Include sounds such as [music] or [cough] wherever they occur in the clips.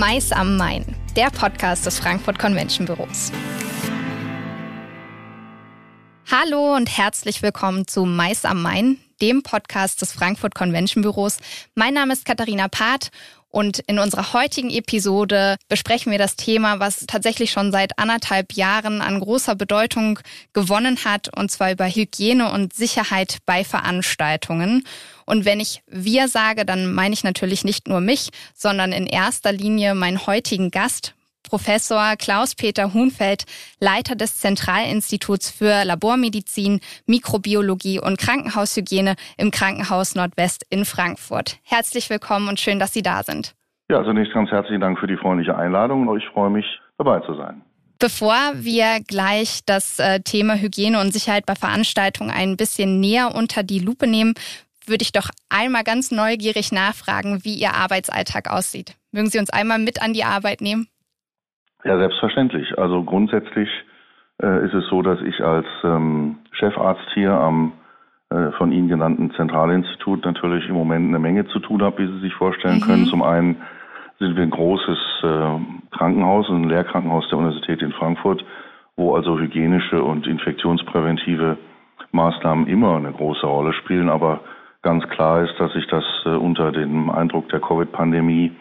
Mais am Main, der Podcast des Frankfurt Convention Büros. Hallo und herzlich willkommen zu Mais am Main, dem Podcast des Frankfurt Convention Büros. Mein Name ist Katharina Part und in unserer heutigen Episode besprechen wir das Thema, was tatsächlich schon seit anderthalb Jahren an großer Bedeutung gewonnen hat, und zwar über Hygiene und Sicherheit bei Veranstaltungen. Und wenn ich wir sage, dann meine ich natürlich nicht nur mich, sondern in erster Linie meinen heutigen Gast, Professor Klaus-Peter Huhnfeld, Leiter des Zentralinstituts für Labormedizin, Mikrobiologie und Krankenhaushygiene im Krankenhaus Nordwest in Frankfurt. Herzlich willkommen und schön, dass Sie da sind. Ja, zunächst ganz herzlichen Dank für die freundliche Einladung und ich freue mich, dabei zu sein. Bevor wir gleich das äh, Thema Hygiene und Sicherheit bei Veranstaltungen ein bisschen näher unter die Lupe nehmen, würde ich doch einmal ganz neugierig nachfragen, wie Ihr Arbeitsalltag aussieht. Mögen Sie uns einmal mit an die Arbeit nehmen? Ja, selbstverständlich. Also grundsätzlich äh, ist es so, dass ich als ähm, Chefarzt hier am äh, von Ihnen genannten Zentralinstitut natürlich im Moment eine Menge zu tun habe, wie Sie sich vorstellen mhm. können. Zum einen sind wir ein großes äh, Krankenhaus, ein Lehrkrankenhaus der Universität in Frankfurt, wo also hygienische und infektionspräventive Maßnahmen immer eine große Rolle spielen. Aber ganz klar ist, dass sich das äh, unter dem Eindruck der Covid-Pandemie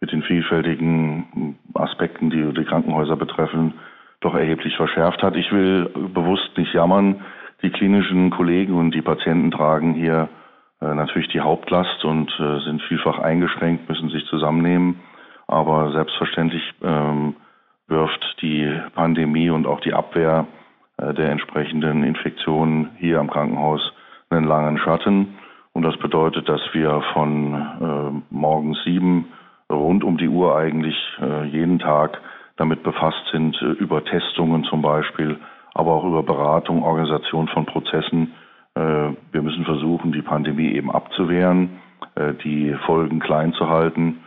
mit den vielfältigen Aspekten, die die Krankenhäuser betreffen, doch erheblich verschärft hat. Ich will bewusst nicht jammern. Die klinischen Kollegen und die Patienten tragen hier äh, natürlich die Hauptlast und äh, sind vielfach eingeschränkt, müssen sich zusammennehmen. Aber selbstverständlich ähm, wirft die Pandemie und auch die Abwehr der entsprechenden Infektionen hier am Krankenhaus einen langen Schatten. Und das bedeutet, dass wir von äh, morgens sieben rund um die Uhr eigentlich äh, jeden Tag damit befasst sind, äh, über Testungen zum Beispiel, aber auch über Beratung, Organisation von Prozessen. Äh, wir müssen versuchen, die Pandemie eben abzuwehren, äh, die Folgen klein zu halten.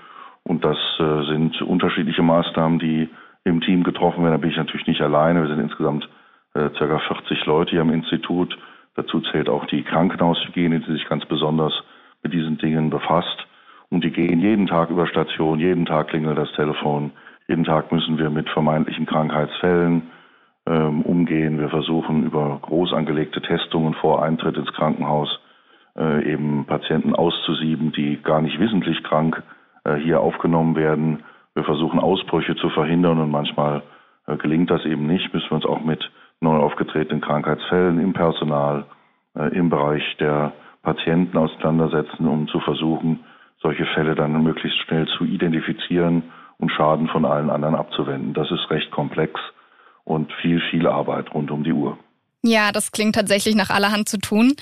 Und das äh, sind unterschiedliche Maßnahmen, die im Team getroffen werden. Da bin ich natürlich nicht alleine. Wir sind insgesamt äh, ca. 40 Leute hier am Institut. Dazu zählt auch die Krankenhaushygiene, die sich ganz besonders mit diesen Dingen befasst. Und die gehen jeden Tag über Station, jeden Tag klingelt das Telefon, jeden Tag müssen wir mit vermeintlichen Krankheitsfällen ähm, umgehen. Wir versuchen über groß angelegte Testungen vor Eintritt ins Krankenhaus äh, eben Patienten auszusieben, die gar nicht wissentlich krank äh, hier aufgenommen werden. Wir versuchen Ausbrüche zu verhindern und manchmal äh, gelingt das eben nicht. Müssen wir uns auch mit neu aufgetretenen Krankheitsfällen im Personal, äh, im Bereich der Patienten auseinandersetzen, um zu versuchen, solche Fälle dann möglichst schnell zu identifizieren und Schaden von allen anderen abzuwenden. Das ist recht komplex und viel, viel Arbeit rund um die Uhr. Ja, das klingt tatsächlich nach allerhand zu tun.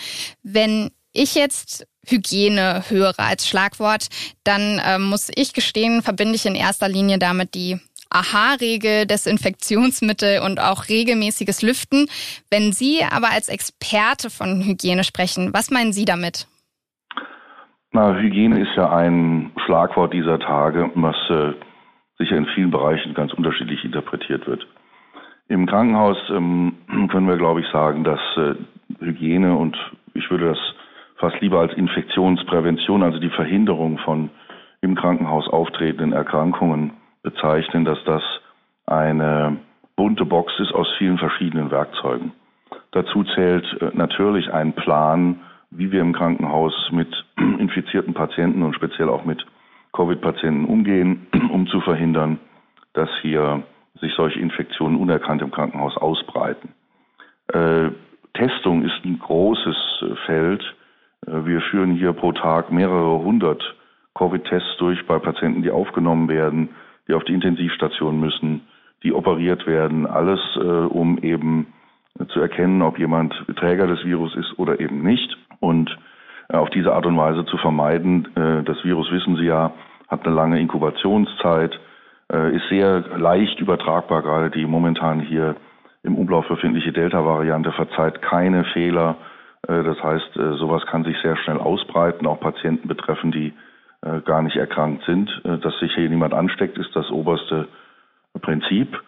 Wenn ich jetzt Hygiene höre als Schlagwort, dann äh, muss ich gestehen, verbinde ich in erster Linie damit die Aha-Regel, Desinfektionsmittel und auch regelmäßiges Lüften. Wenn Sie aber als Experte von Hygiene sprechen, was meinen Sie damit? Na, Hygiene ist ja ein Schlagwort dieser Tage, was äh, sicher in vielen Bereichen ganz unterschiedlich interpretiert wird. Im Krankenhaus ähm, [clears throat] können wir, glaube ich, sagen, dass äh, Hygiene und ich würde das fast lieber als Infektionsprävention, also die Verhinderung von im Krankenhaus auftretenden Erkrankungen bezeichnen, dass das eine bunte Box ist aus vielen verschiedenen Werkzeugen. Dazu zählt äh, natürlich ein Plan, wie wir im Krankenhaus mit [clears throat] infizierten Patienten und speziell auch mit Covid-Patienten umgehen, [clears throat] um zu verhindern, dass hier sich solche Infektionen unerkannt im Krankenhaus ausbreiten. Äh, Testung ist ein großes äh, Feld. Äh, wir führen hier pro Tag mehrere hundert Covid-Tests durch bei Patienten, die aufgenommen werden, die auf die Intensivstation müssen, die operiert werden. Alles, äh, um eben zu erkennen, ob jemand Träger des Virus ist oder eben nicht und äh, auf diese Art und Weise zu vermeiden. Äh, das Virus, wissen Sie ja, hat eine lange Inkubationszeit, äh, ist sehr leicht übertragbar, gerade die momentan hier im Umlauf befindliche Delta-Variante verzeiht keine Fehler. Das heißt, sowas kann sich sehr schnell ausbreiten, auch Patienten betreffen, die gar nicht erkrankt sind. Dass sich hier niemand ansteckt, ist das oberste Prinzip.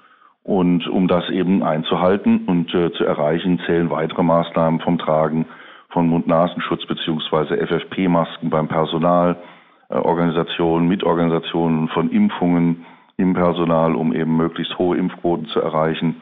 Und um das eben einzuhalten und zu erreichen, zählen weitere Maßnahmen vom Tragen von Mund-Nasenschutz beziehungsweise FFP-Masken beim Personal, Organisationen, Mitorganisationen von Impfungen im Personal, um eben möglichst hohe Impfquoten zu erreichen.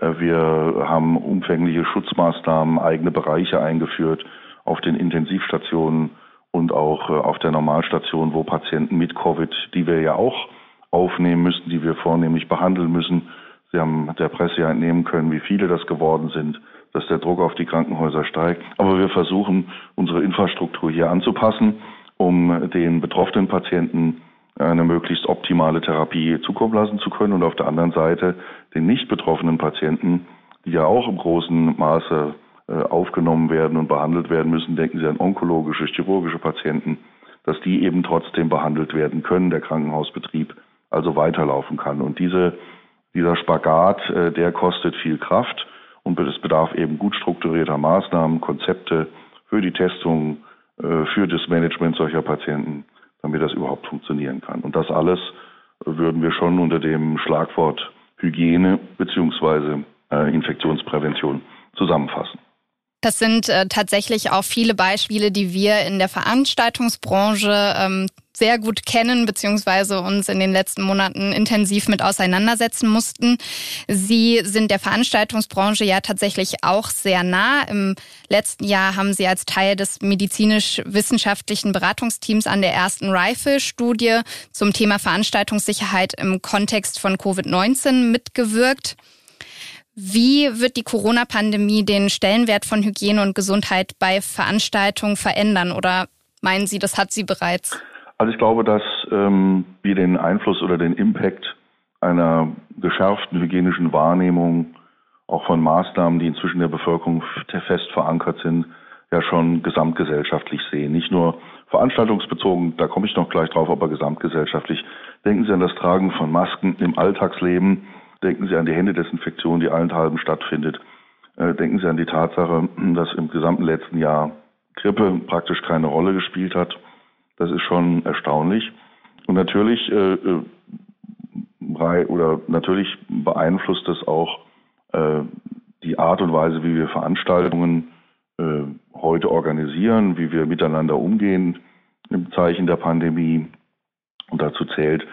Äh, wir haben umfängliche Schutzmaßnahmen, eigene Bereiche eingeführt auf den Intensivstationen und auch äh, auf der Normalstation, wo Patienten mit Covid, die wir ja auch aufnehmen müssen, die wir vornehmlich behandeln müssen. Sie haben der Presse ja entnehmen können, wie viele das geworden sind, dass der Druck auf die Krankenhäuser steigt. Aber wir versuchen, unsere Infrastruktur hier anzupassen, um den betroffenen Patienten eine möglichst optimale Therapie zukommen lassen zu können und auf der anderen Seite den nicht betroffenen Patienten, die ja auch im großen Maße aufgenommen werden und behandelt werden müssen, denken Sie an onkologische, chirurgische Patienten, dass die eben trotzdem behandelt werden können, der Krankenhausbetrieb also weiterlaufen kann. Und diese, dieser Spagat, äh, der kostet viel Kraft und es bedarf eben gut strukturierter Maßnahmen, Konzepte für die Testung, äh, für das Management solcher Patienten damit das überhaupt funktionieren kann. Und das alles würden wir schon unter dem Schlagwort Hygiene äh, Infektionsprävention zusammenfassen. Das sind äh, tatsächlich auch viele Beispiele, die wir in der Veranstaltungsbranche ähm, sehr gut kennen, beziehungsweise uns in den letzten Monaten intensiv mit auseinandersetzen mussten. Sie sind der Veranstaltungsbranche ja tatsächlich auch sehr nah. Im letzten Jahr haben Sie als Teil des medizinisch-wissenschaftlichen Beratungsteams an der ersten Rifle-Studie zum Thema Veranstaltungssicherheit im Kontext von Covid-19 mitgewirkt. Wie wird die Corona-Pandemie den Stellenwert von Hygiene und Gesundheit bei Veranstaltungen verändern? Oder meinen Sie, das hat sie bereits? Also ich glaube, dass ähm, wir den Einfluss oder den Impact einer geschärften hygienischen Wahrnehmung auch von Maßnahmen, die inzwischen der Bevölkerung fest verankert sind, ja schon gesamtgesellschaftlich sehen. Nicht nur veranstaltungsbezogen, da komme ich noch gleich drauf, aber gesamtgesellschaftlich. Denken Sie an das Tragen von Masken im Alltagsleben Denken Sie an die Händedesinfektion, die allenthalben stattfindet. Äh, denken Sie an die Tatsache, [clears throat] dass im gesamten letzten Jahr Grippe praktisch keine Rolle gespielt hat. Das ist schon erstaunlich. Und natürlich äh, äh oder natürlich beeinflusst es auch äh, die Art und Weise, wie wir Veranstaltungen äh, heute organisieren, wie wir miteinander umgehen im Zeichen der Pandemie. Und dazu zählt äh,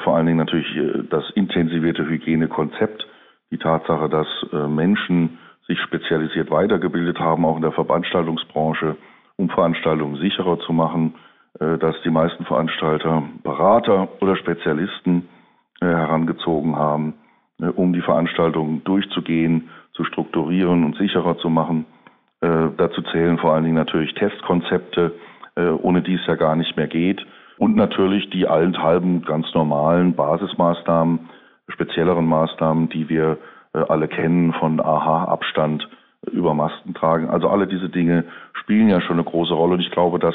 vor allen Dingen natürlich äh, das intensivierte Hygienekonzept, die Tatsache, dass äh, Menschen sich spezialisiert weitergebildet haben, auch in der Veranstaltungsbranche, um Veranstaltungen sicherer zu machen, dass die meisten Veranstalter Berater oder Spezialisten herangezogen haben, um die Veranstaltungen durchzugehen, zu strukturieren und sicherer zu machen. Dazu zählen vor allen Dingen natürlich Testkonzepte, ohne die es ja gar nicht mehr geht und natürlich die allenthalben ganz normalen Basismaßnahmen, spezielleren Maßnahmen, die wir äh, alle kennen, von AHA-Abstand über Masken tragen. Also alle diese Dinge spielen ja schon eine große Rolle und ich glaube, dass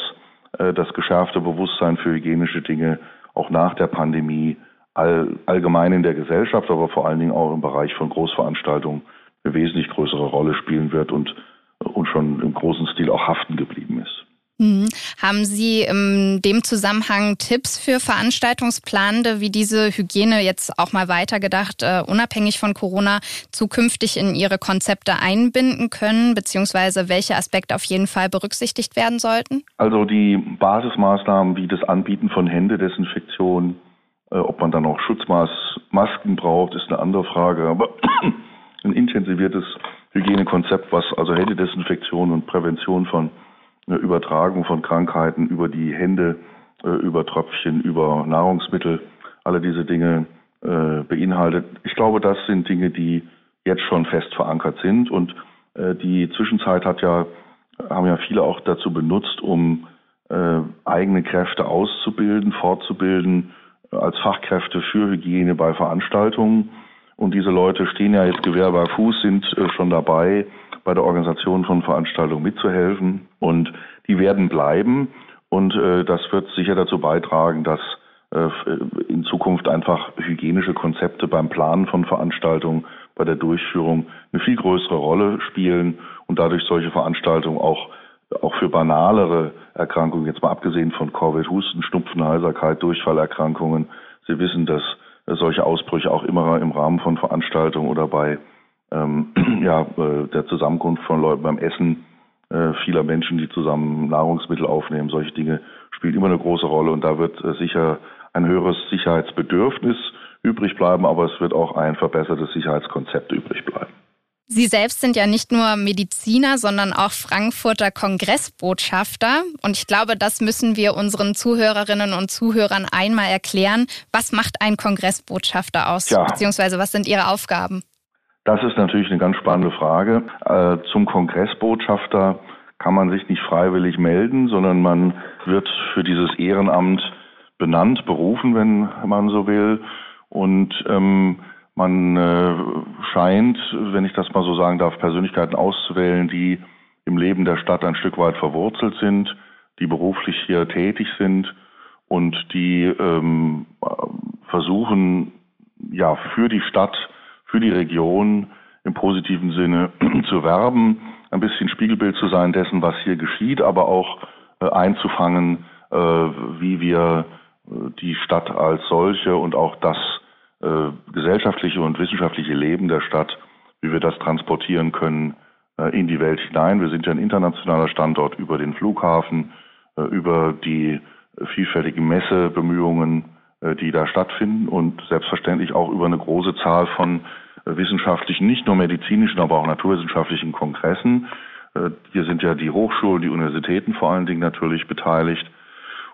äh, das geschärfte Bewusstsein für hygienische Dinge auch nach der Pandemie all, allgemein in der Gesellschaft, aber vor allen Dingen auch im Bereich von Großveranstaltungen eine wesentlich größere Rolle spielen wird und, und schon im großen Stil auch haften geblieben ist. Mhm. Haben Sie in dem Zusammenhang Tipps für Veranstaltungsplanende, wie diese Hygiene jetzt auch mal weitergedacht, uh, unabhängig von Corona, zukünftig in Ihre Konzepte einbinden können, beziehungsweise welche Aspekte auf jeden Fall berücksichtigt werden sollten? Also die Basismaßnahmen wie das Anbieten von Händedesinfektion, äh, ob man dann auch Schutzmasken braucht, ist eine andere Frage. Aber [clears throat] ein intensiviertes Hygienekonzept, was also Händedesinfektion und Prävention von eine Übertragung von Krankheiten über die Hände, äh, über Tröpfchen, über Nahrungsmittel, alle diese Dinge äh, beinhaltet. Ich glaube, das sind Dinge, die jetzt schon fest verankert sind und äh, die Zwischenzeit hat ja, haben ja viele auch dazu benutzt, um eigene Kräfte auszubilden, fortzubilden, als Fachkräfte für Hygiene bei Veranstaltungen. Und diese Leute stehen ja jetzt Gewehr bei Fuß, sind schon dabei, bei der Organisation von Veranstaltungen mitzuhelfen. Und die werden bleiben. Und äh, das wird sicher dazu beitragen, dass äh, in Zukunft einfach hygienische Konzepte beim Planen von Veranstaltungen, bei der Durchführung eine viel größere Rolle spielen und dadurch solche Veranstaltungen auch auch für banalere Erkrankungen, jetzt mal abgesehen von Covid, Husten, Schnupfen, Heiserkeit, Durchfallerkrankungen. Sie wissen, dass solche Ausbrüche auch immer im Rahmen von Veranstaltungen oder bei ähm, [clears throat] ja, äh, der Zusammenkunft von Leuten beim Essen äh, vieler Menschen, die zusammen Nahrungsmittel aufnehmen. Solche Dinge spielen immer eine große Rolle und da wird äh, sicher ein höheres Sicherheitsbedürfnis übrig bleiben, aber es wird auch ein verbessertes Sicherheitskonzept übrig bleiben. Sie selbst sind ja nicht nur Mediziner, sondern auch Frankfurter Kongressbotschafter. Und ich glaube, das müssen wir unseren Zuhörerinnen und Zuhörern einmal erklären. Was macht ein Kongressbotschafter aus? Ja. Beziehungsweise was sind Ihre Aufgaben? Das ist natürlich eine ganz spannende Frage. Äh, zum Kongressbotschafter kann man sich nicht freiwillig melden, sondern man wird für dieses Ehrenamt benannt, berufen, wenn man so will. Und ähm, man äh, scheint, wenn ich das mal so sagen darf, Persönlichkeiten auszuwählen, die im Leben der Stadt ein Stück weit verwurzelt sind, die beruflich hier tätig sind und die ähm, versuchen, ja, für die Stadt, für die Region im positiven Sinne [clears throat] zu werben, ein bisschen Spiegelbild zu sein dessen, was hier geschieht, aber auch äh, einzufangen, äh, wie wir äh, die Stadt als solche und auch das gesellschaftliche und wissenschaftliche Leben der Stadt, wie wir das transportieren können in die Welt hinein. Wir sind ja ein internationaler Standort über den Flughafen, über die vielfältigen Messebemühungen, die da stattfinden und selbstverständlich auch über eine große Zahl von wissenschaftlichen, nicht nur medizinischen, aber auch naturwissenschaftlichen Kongressen. Äh, hier sind ja die Hochschulen, die Universitäten vor allen Dingen natürlich beteiligt.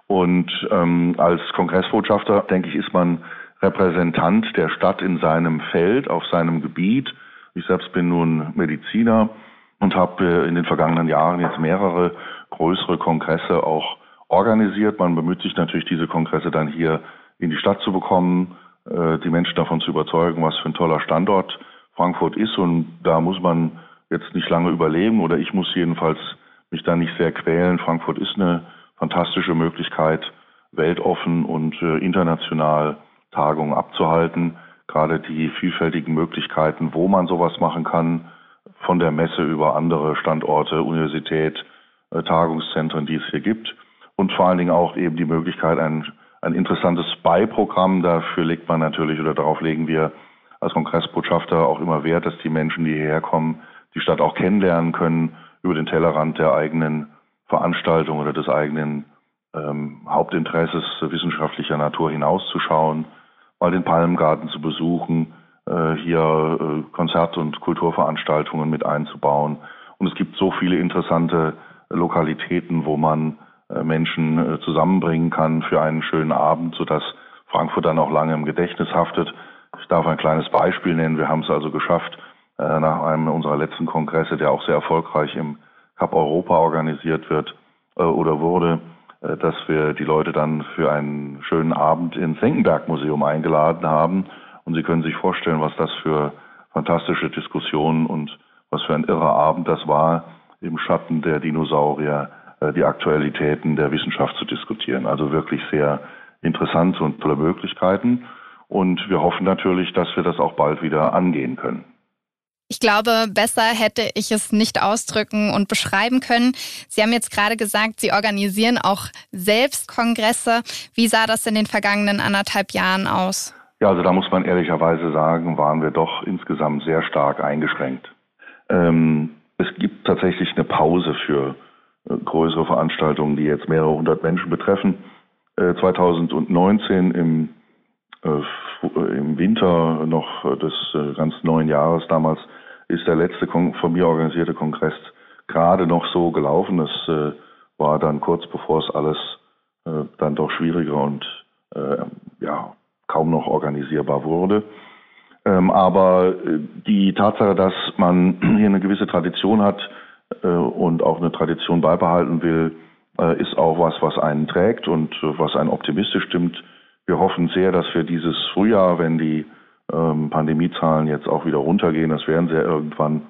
Und ähm, als Kongressbotschafter, denke ich, ist man Repräsentant der Stadt in seinem Feld, auf seinem Gebiet. Ich selbst bin nun Mediziner und habe in den vergangenen Jahren jetzt mehrere größere Kongresse auch organisiert. Man bemüht sich natürlich, diese Kongresse dann hier in die Stadt zu bekommen, äh, die Menschen davon zu überzeugen, was für ein toller Standort Frankfurt ist. Und da muss man jetzt nicht lange überleben oder ich muss jedenfalls mich da nicht sehr quälen. Frankfurt ist eine fantastische Möglichkeit, weltoffen und äh, international Tagungen abzuhalten. Gerade die vielfältigen Möglichkeiten, wo man sowas machen kann, von der Messe über andere Standorte, Universität, äh, Tagungszentren, die es hier gibt. Und vor allen Dingen auch eben die Möglichkeit, ein, ein interessantes Beiprogramm. Dafür legt man natürlich oder darauf legen wir als Kongressbotschafter auch immer Wert, dass die Menschen, die hierher kommen, die Stadt auch kennenlernen können über den Tellerrand der eigenen Veranstaltung oder des eigenen ähm, Hauptinteresses wissenschaftlicher Natur hinauszuschauen mal den Palmgarten zu besuchen, äh, hier äh, Konzert- und Kulturveranstaltungen mit einzubauen. Und es gibt so viele interessante Lokalitäten, wo man Menschen zusammenbringen kann für einen schönen Abend, sodass Frankfurt dann auch lange im Gedächtnis haftet. Ich darf ein kleines Beispiel nennen. Wir haben es also geschafft, nach einem unserer letzten Kongresse, der auch sehr erfolgreich im Cup Europa organisiert wird oder wurde, äh, dass wir die Leute dann für einen schönen Abend ins Senckenberg-Museum eingeladen haben. Und Sie können sich vorstellen, was das für fantastische Diskussionen und was für ein irrer Abend das war, im Schatten der Dinosaurier äh, die Aktualitäten der Wissenschaft zu diskutieren. Also wirklich sehr interessant und tolle Möglichkeiten. Und wir hoffen natürlich, dass wir das auch bald wieder angehen können. Ich glaube, besser hätte ich es nicht ausdrücken und beschreiben können. Sie haben jetzt gerade gesagt, Sie organisieren auch selbst Kongresse. Wie sah das in den vergangenen anderthalb Jahren aus? Ja, also da muss man ehrlicherweise sagen, waren wir doch insgesamt sehr stark eingeschränkt. Ähm, es gibt tatsächlich eine Pause für äh, größere Veranstaltungen, die jetzt mehrere hundert Menschen betreffen. Äh, 2019 im, äh, im Winter noch des äh, ganz neuen Jahres damals ist der letzte von mir organisierte Kongress gerade noch so gelaufen. Das äh, war dann kurz bevor es alles äh, dann doch schwieriger und äh, ja kaum noch organisierbar wurde. Ähm, aber äh, die Tatsache, dass man [clears throat] hier eine gewisse Tradition hat äh, und auch eine Tradition beibehalten will, äh, ist auch was, was einen trägt und was einen optimistisch stimmt. Wir hoffen sehr, dass wir dieses Frühjahr, wenn die ähm, Pandemiezahlen jetzt auch wieder runtergehen. Das werden sie ja irgendwann,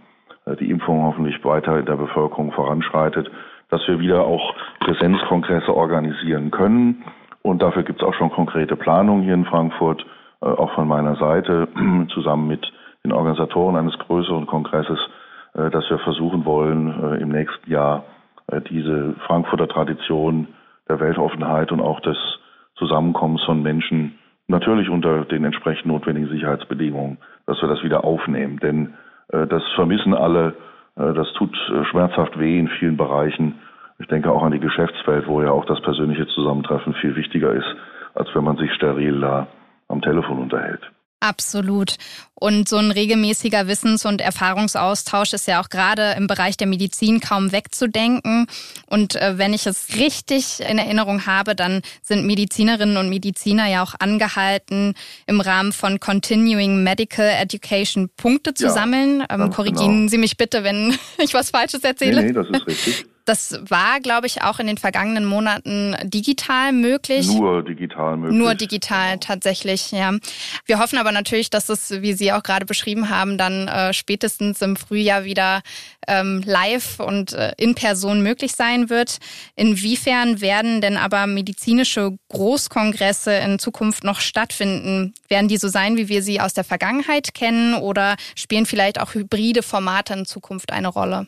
äh, die Impfung hoffentlich weiter in der Bevölkerung voranschreitet, dass wir wieder auch Präsenzkongresse organisieren können. Und dafür gibt es auch schon konkrete Planungen hier in Frankfurt, äh, auch von meiner Seite, [clears throat] zusammen mit den Organisatoren eines größeren Kongresses, äh, dass wir versuchen wollen, äh, im nächsten Jahr äh, diese Frankfurter Tradition der Weltoffenheit und auch des Zusammenkommens von Menschen Natürlich unter den entsprechend notwendigen Sicherheitsbedingungen, dass wir das wieder aufnehmen. Denn äh, das vermissen alle Äh, das tut äh, schmerzhaft weh in vielen Bereichen. Ich denke auch an die Geschäftswelt, wo ja auch das persönliche Zusammentreffen viel wichtiger ist, als wenn man sich steril da am Telefon unterhält. Absolut. Und so ein regelmäßiger Wissens- und Erfahrungsaustausch ist ja auch gerade im Bereich der Medizin kaum wegzudenken. Und äh, wenn ich es richtig in Erinnerung habe, dann sind Medizinerinnen und Mediziner ja auch angehalten, im Rahmen von Continuing Medical Education Punkte zu ja, sammeln. Ähm, korrigieren genau. Sie mich bitte, wenn [laughs] ich was Falsches erzähle. Nee, nee, das ist richtig. Das war, glaube ich, auch in den vergangenen Monaten digital möglich. Nur digital möglich. Nur digital tatsächlich, ja. Wir hoffen aber natürlich, dass es, wie Sie auch gerade beschrieben haben, dann äh, spätestens im Frühjahr wieder ähm, live und äh, in Person möglich sein wird. Inwiefern werden denn aber medizinische Großkongresse in Zukunft noch stattfinden? Werden die so sein, wie wir sie aus der Vergangenheit kennen oder spielen vielleicht auch hybride Formate in Zukunft eine Rolle?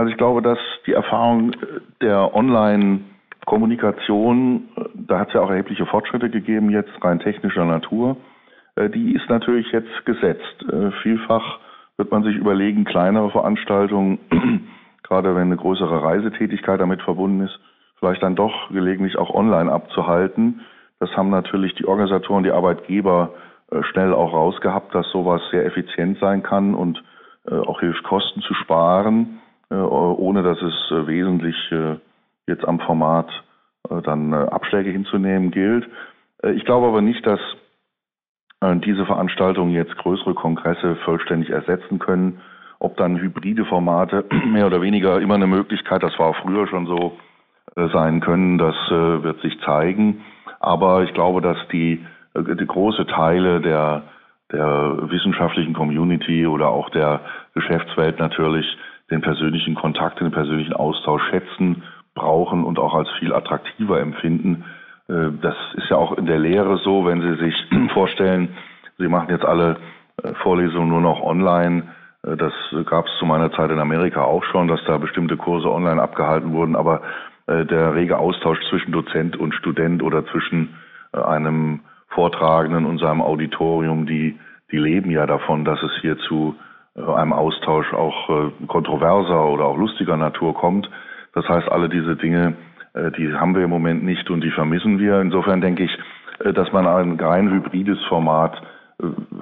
Also ich glaube, dass die Erfahrung der Online-Kommunikation, da hat es ja auch erhebliche Fortschritte gegeben, jetzt rein technischer Natur, äh, die ist natürlich jetzt gesetzt. Äh, vielfach wird man sich überlegen, kleinere Veranstaltungen, [clears throat] gerade wenn eine größere Reisetätigkeit damit verbunden ist, vielleicht dann doch gelegentlich auch online abzuhalten. Das haben natürlich die Organisatoren, die Arbeitgeber äh, schnell auch rausgehabt, dass sowas sehr effizient sein kann und auch hilft, Kosten zu sparen. Äh, ohne dass es äh, wesentlich äh, jetzt am Format dann Abschläge hinzunehmen gilt. Ich glaube aber nicht, dass diese Veranstaltungen jetzt größere Kongresse vollständig ersetzen können. Ob dann hybride Formate [clears throat] mehr oder weniger immer eine Möglichkeit, das war früher schon so sein können, das wird sich zeigen. Aber ich glaube, dass die, die große Teile der, der wissenschaftlichen Community oder auch der Geschäftswelt natürlich den persönlichen Kontakt, den persönlichen Austausch schätzen, brauchen und auch als viel attraktiver empfinden. Äh, das ist ja auch in der Lehre so, wenn Sie sich [clears throat] vorstellen, Sie machen jetzt alle äh, Vorlesungen nur noch online. Äh, das gab es zu meiner Zeit in Amerika auch schon, dass da bestimmte Kurse online abgehalten wurden. Aber der rege Austausch zwischen Dozent und Student oder zwischen einem Vortragenden und seinem Auditorium, die, die leben ja davon, dass es hier zu einem Austausch auch äh, kontroverser oder auch lustiger Natur kommt. Das heißt, alle diese Dinge, äh, die haben wir im Moment nicht und die vermissen wir. Insofern denke ich, dass man ein rein hybrides Format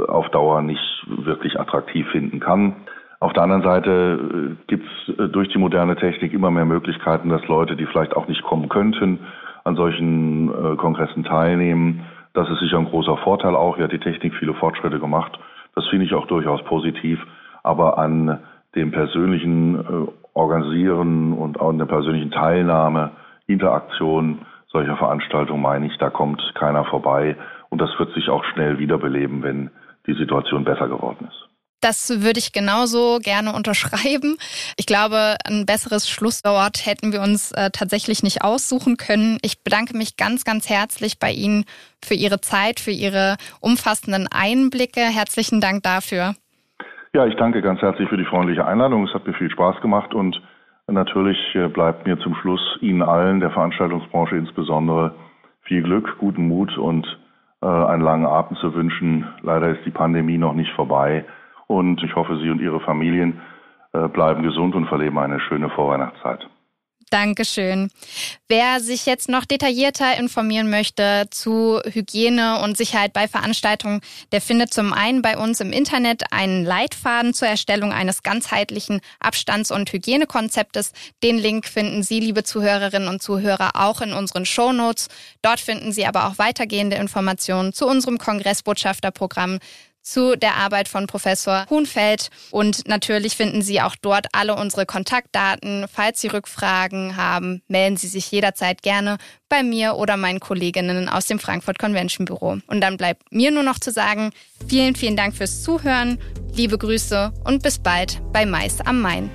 auf Dauer nicht wirklich attraktiv finden kann. Auf der anderen Seite gibt es durch die moderne Technik immer mehr Möglichkeiten, dass Leute, die vielleicht auch nicht kommen könnten, an solchen Kongressen teilnehmen. Das ist sicher ein großer Vorteil auch. Hier hat die Technik viele Fortschritte gemacht. Das finde ich auch durchaus positiv aber an dem persönlichen äh, Organisieren und auch an der persönlichen Teilnahme, Interaktion solcher Veranstaltungen meine ich, da kommt keiner vorbei und das wird sich auch schnell wiederbeleben, wenn die Situation besser geworden ist. Das würde ich genauso gerne unterschreiben. Ich glaube, ein besseres Schlusswort hätten wir uns äh, tatsächlich nicht aussuchen können. Ich bedanke mich ganz, ganz herzlich bei Ihnen für Ihre Zeit, für Ihre umfassenden Einblicke. Herzlichen Dank dafür. Ja, ich danke ganz herzlich für die freundliche Einladung. Es hat mir viel Spaß gemacht und natürlich äh, bleibt mir zum Schluss Ihnen allen, der Veranstaltungsbranche insbesondere, viel Glück, guten Mut und äh, einen langen Atem zu wünschen. Leider ist die Pandemie noch nicht vorbei und ich hoffe, Sie und Ihre Familien äh, bleiben gesund und verleben eine schöne Vorweihnachtszeit. Dankeschön. Wer sich jetzt noch detaillierter informieren möchte zu Hygiene und Sicherheit bei Veranstaltungen, der findet zum einen bei uns im Internet einen Leitfaden zur Erstellung eines ganzheitlichen Abstands- und Hygienekonzeptes. Den Link finden Sie, liebe Zuhörerinnen und Zuhörer, auch in unseren Shownotes. Dort finden Sie aber auch weitergehende Informationen zu unserem Kongressbotschafterprogramm, zu der Arbeit von Professor Huhnfeld. Und natürlich finden Sie auch dort alle unsere Kontaktdaten. Falls Sie Rückfragen haben, melden Sie sich jederzeit gerne bei mir oder meinen Kolleginnen aus dem Frankfurt Convention Büro. Und dann bleibt mir nur noch zu sagen, vielen, vielen Dank fürs Zuhören, liebe Grüße und bis bald bei Mais am Main.